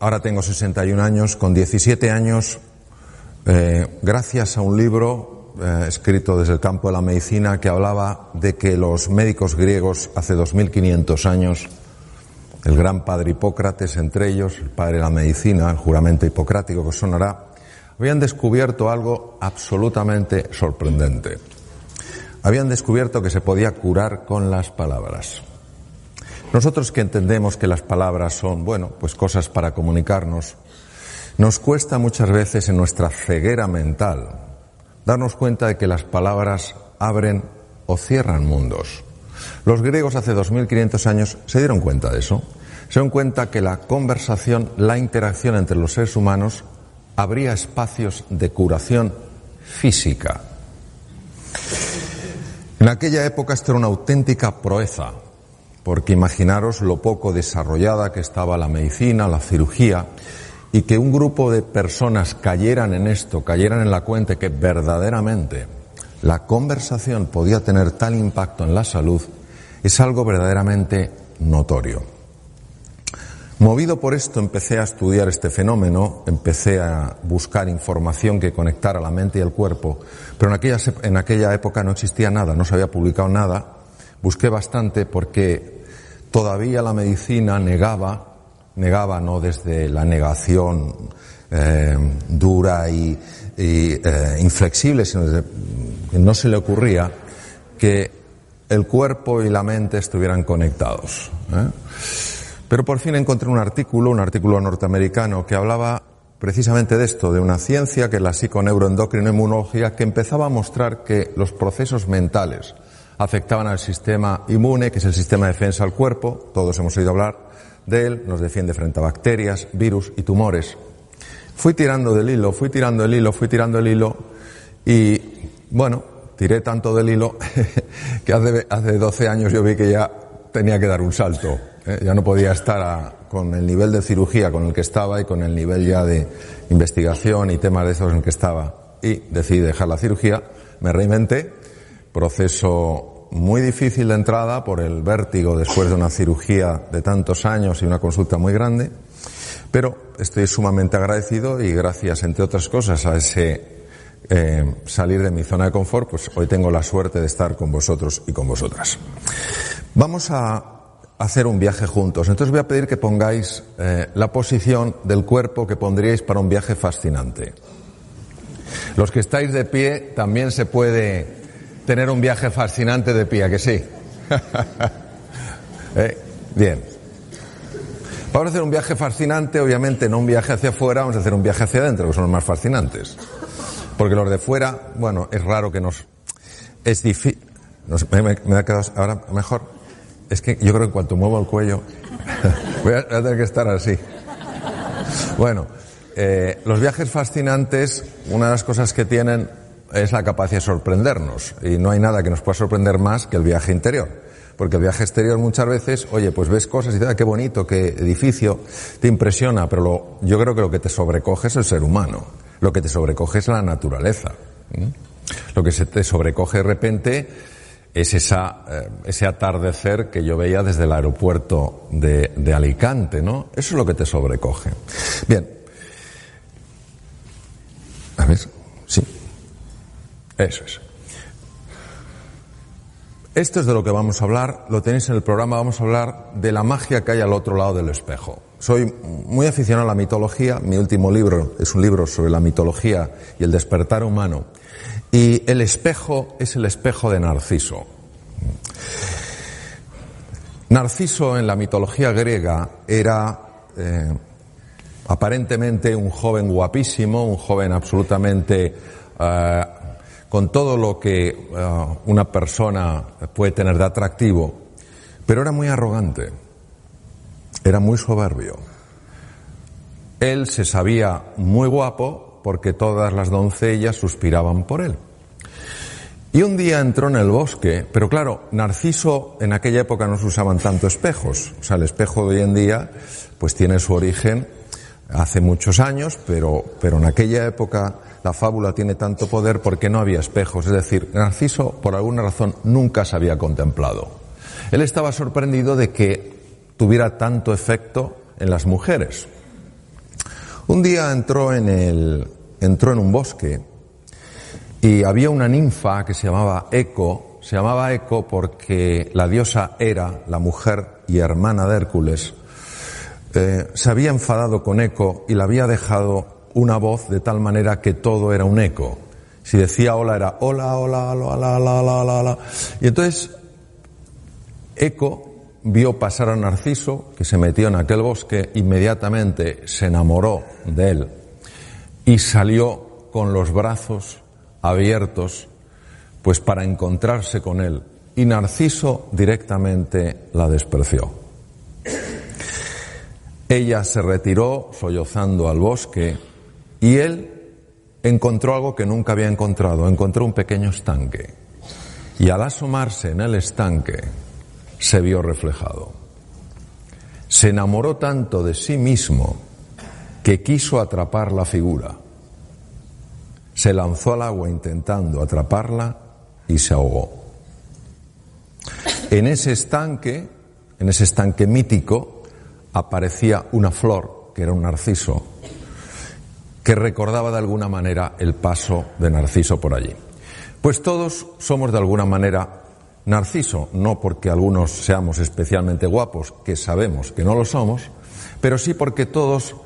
Ahora tengo 61 años, con 17 años, eh, gracias a un libro eh, escrito desde el campo de la medicina que hablaba de que los médicos griegos hace 2500 años, el gran padre Hipócrates entre ellos, el padre de la medicina, el juramento hipocrático que sonará, habían descubierto algo absolutamente sorprendente. Habían descubierto que se podía curar con las palabras. Nosotros que entendemos que las palabras son, bueno, pues cosas para comunicarnos, nos cuesta muchas veces en nuestra ceguera mental darnos cuenta de que las palabras abren o cierran mundos. Los griegos hace 2500 años se dieron cuenta de eso. Se dieron cuenta que la conversación, la interacción entre los seres humanos abría espacios de curación física. En aquella época esto era una auténtica proeza porque imaginaros lo poco desarrollada que estaba la medicina, la cirugía, y que un grupo de personas cayeran en esto, cayeran en la cuenta que verdaderamente la conversación podía tener tal impacto en la salud, es algo verdaderamente notorio. Movido por esto empecé a estudiar este fenómeno, empecé a buscar información que conectara la mente y el cuerpo, pero en aquella, en aquella época no existía nada, no se había publicado nada, busqué bastante porque todavía la medicina negaba, negaba no desde la negación eh, dura y, eh, inflexible, sino desde que no se le ocurría que el cuerpo y la mente estuvieran conectados. ¿eh? Pero por fin encontré un artículo, un artículo norteamericano, que hablaba precisamente de esto, de una ciencia que es la psiconeuroendocrinoinmunología, que empezaba a mostrar que los procesos mentales, afectaban al sistema inmune, que es el sistema de defensa del cuerpo, todos hemos oído hablar de él, nos defiende frente a bacterias, virus y tumores. Fui tirando del hilo, fui tirando el hilo, fui tirando el hilo y, bueno, tiré tanto del hilo que hace, hace 12 años yo vi que ya tenía que dar un salto. ¿eh? Ya no podía estar con el nivel de cirugía con el que estaba y con el nivel ya de investigación y temas de esos en el que estaba. Y decidí dejar la cirugía, me reinventé, proceso muy difícil de entrada por el vértigo después de una cirugía de tantos años y una consulta muy grande, pero estoy sumamente agradecido y gracias, entre otras cosas, a ese eh, salir de mi zona de confort, pues hoy tengo la suerte de estar con vosotros y con vosotras. Vamos a hacer un viaje juntos. Entonces voy a pedir que pongáis eh, la posición del cuerpo que pondríais para un viaje fascinante. Los que estáis de pie también se puede tener un viaje fascinante de pie, que sí. ¿Eh? Bien. Vamos a hacer un viaje fascinante, obviamente no un viaje hacia afuera, vamos a hacer un viaje hacia adentro, que son los más fascinantes. Porque los de fuera, bueno, es raro que nos... Es difícil... me, ha quedado ahora mejor. Es que yo creo que en cuanto muevo el cuello, voy, a, tener que estar así. Bueno, eh, los viajes fascinantes, una de las cosas que tienen es la capacidad de sorprendernos. Y no hay nada que nos pueda sorprender más que el viaje interior. Porque el viaje exterior muchas veces, oye, pues ves cosas y dices, ah, qué bonito, qué edificio, te impresiona, pero lo, yo creo que lo que te sobrecoge es el ser humano. Lo que te sobrecoge es la naturaleza. Lo que se te sobrecoge de repente es esa, eh, ese atardecer que yo veía desde el aeropuerto de, de Alicante, ¿no? Eso es lo que te sobrecoge. Bien. A ver, sí. Eso es. Esto es de lo que vamos a hablar, lo tenéis en el programa, vamos a hablar de la magia que hay al otro lado del espejo. Soy muy aficionado a la mitología, mi último libro es un libro sobre la mitología y el despertar humano. Y el espejo es el espejo de Narciso. Narciso en la mitología griega era eh, aparentemente un joven guapísimo, un joven absolutamente eh, con todo lo que uh, una persona puede tener de atractivo, pero era muy arrogante, era muy soberbio. Él se sabía muy guapo porque todas las doncellas suspiraban por él. Y un día entró en el bosque, pero claro, Narciso en aquella época no se usaban tanto espejos. O sea, el espejo de hoy en día pues tiene su origen hace muchos años, pero, pero en aquella época la fábula tiene tanto poder porque no había espejos. Es decir, Narciso por alguna razón nunca se había contemplado. Él estaba sorprendido de que tuviera tanto efecto en las mujeres. Un día entró en el, entró en un bosque y había una ninfa que se llamaba Eco, se llamaba Eco porque la diosa Hera, la mujer y hermana de Hércules, eh, se había enfadado con Eco y le había dejado una voz de tal manera que todo era un eco. Si decía hola era hola, hola, hola, hola, hola, hola, hola. Y entonces Eco vio pasar a Narciso, que se metió en aquel bosque, inmediatamente se enamoró de él y salió con los brazos abiertos, pues para encontrarse con él. Y Narciso directamente la despreció. Ella se retiró sollozando al bosque y él encontró algo que nunca había encontrado, encontró un pequeño estanque. Y al asomarse en el estanque, se vio reflejado. Se enamoró tanto de sí mismo que quiso atrapar la figura se lanzó al agua intentando atraparla y se ahogó. En ese estanque, en ese estanque mítico, aparecía una flor, que era un narciso, que recordaba de alguna manera el paso de Narciso por allí. Pues todos somos de alguna manera Narciso, no porque algunos seamos especialmente guapos, que sabemos que no lo somos, pero sí porque todos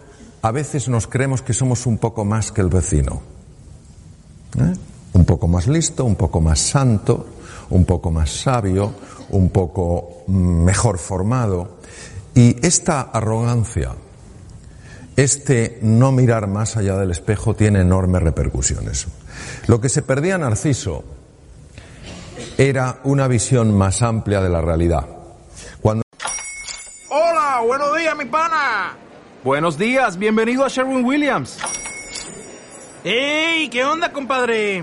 a veces nos creemos que somos un poco más que el vecino. ¿Eh? Un poco más listo, un poco más santo, un poco más sabio, un poco mejor formado. Y esta arrogancia, este no mirar más allá del espejo tiene enormes repercusiones. Lo que se perdía Narciso era una visión más amplia de la realidad. Cuando... Hola, buenos días, mi pana. Buenos días, bienvenido a Sherwin Williams. ¡Ey! ¿Qué onda, compadre?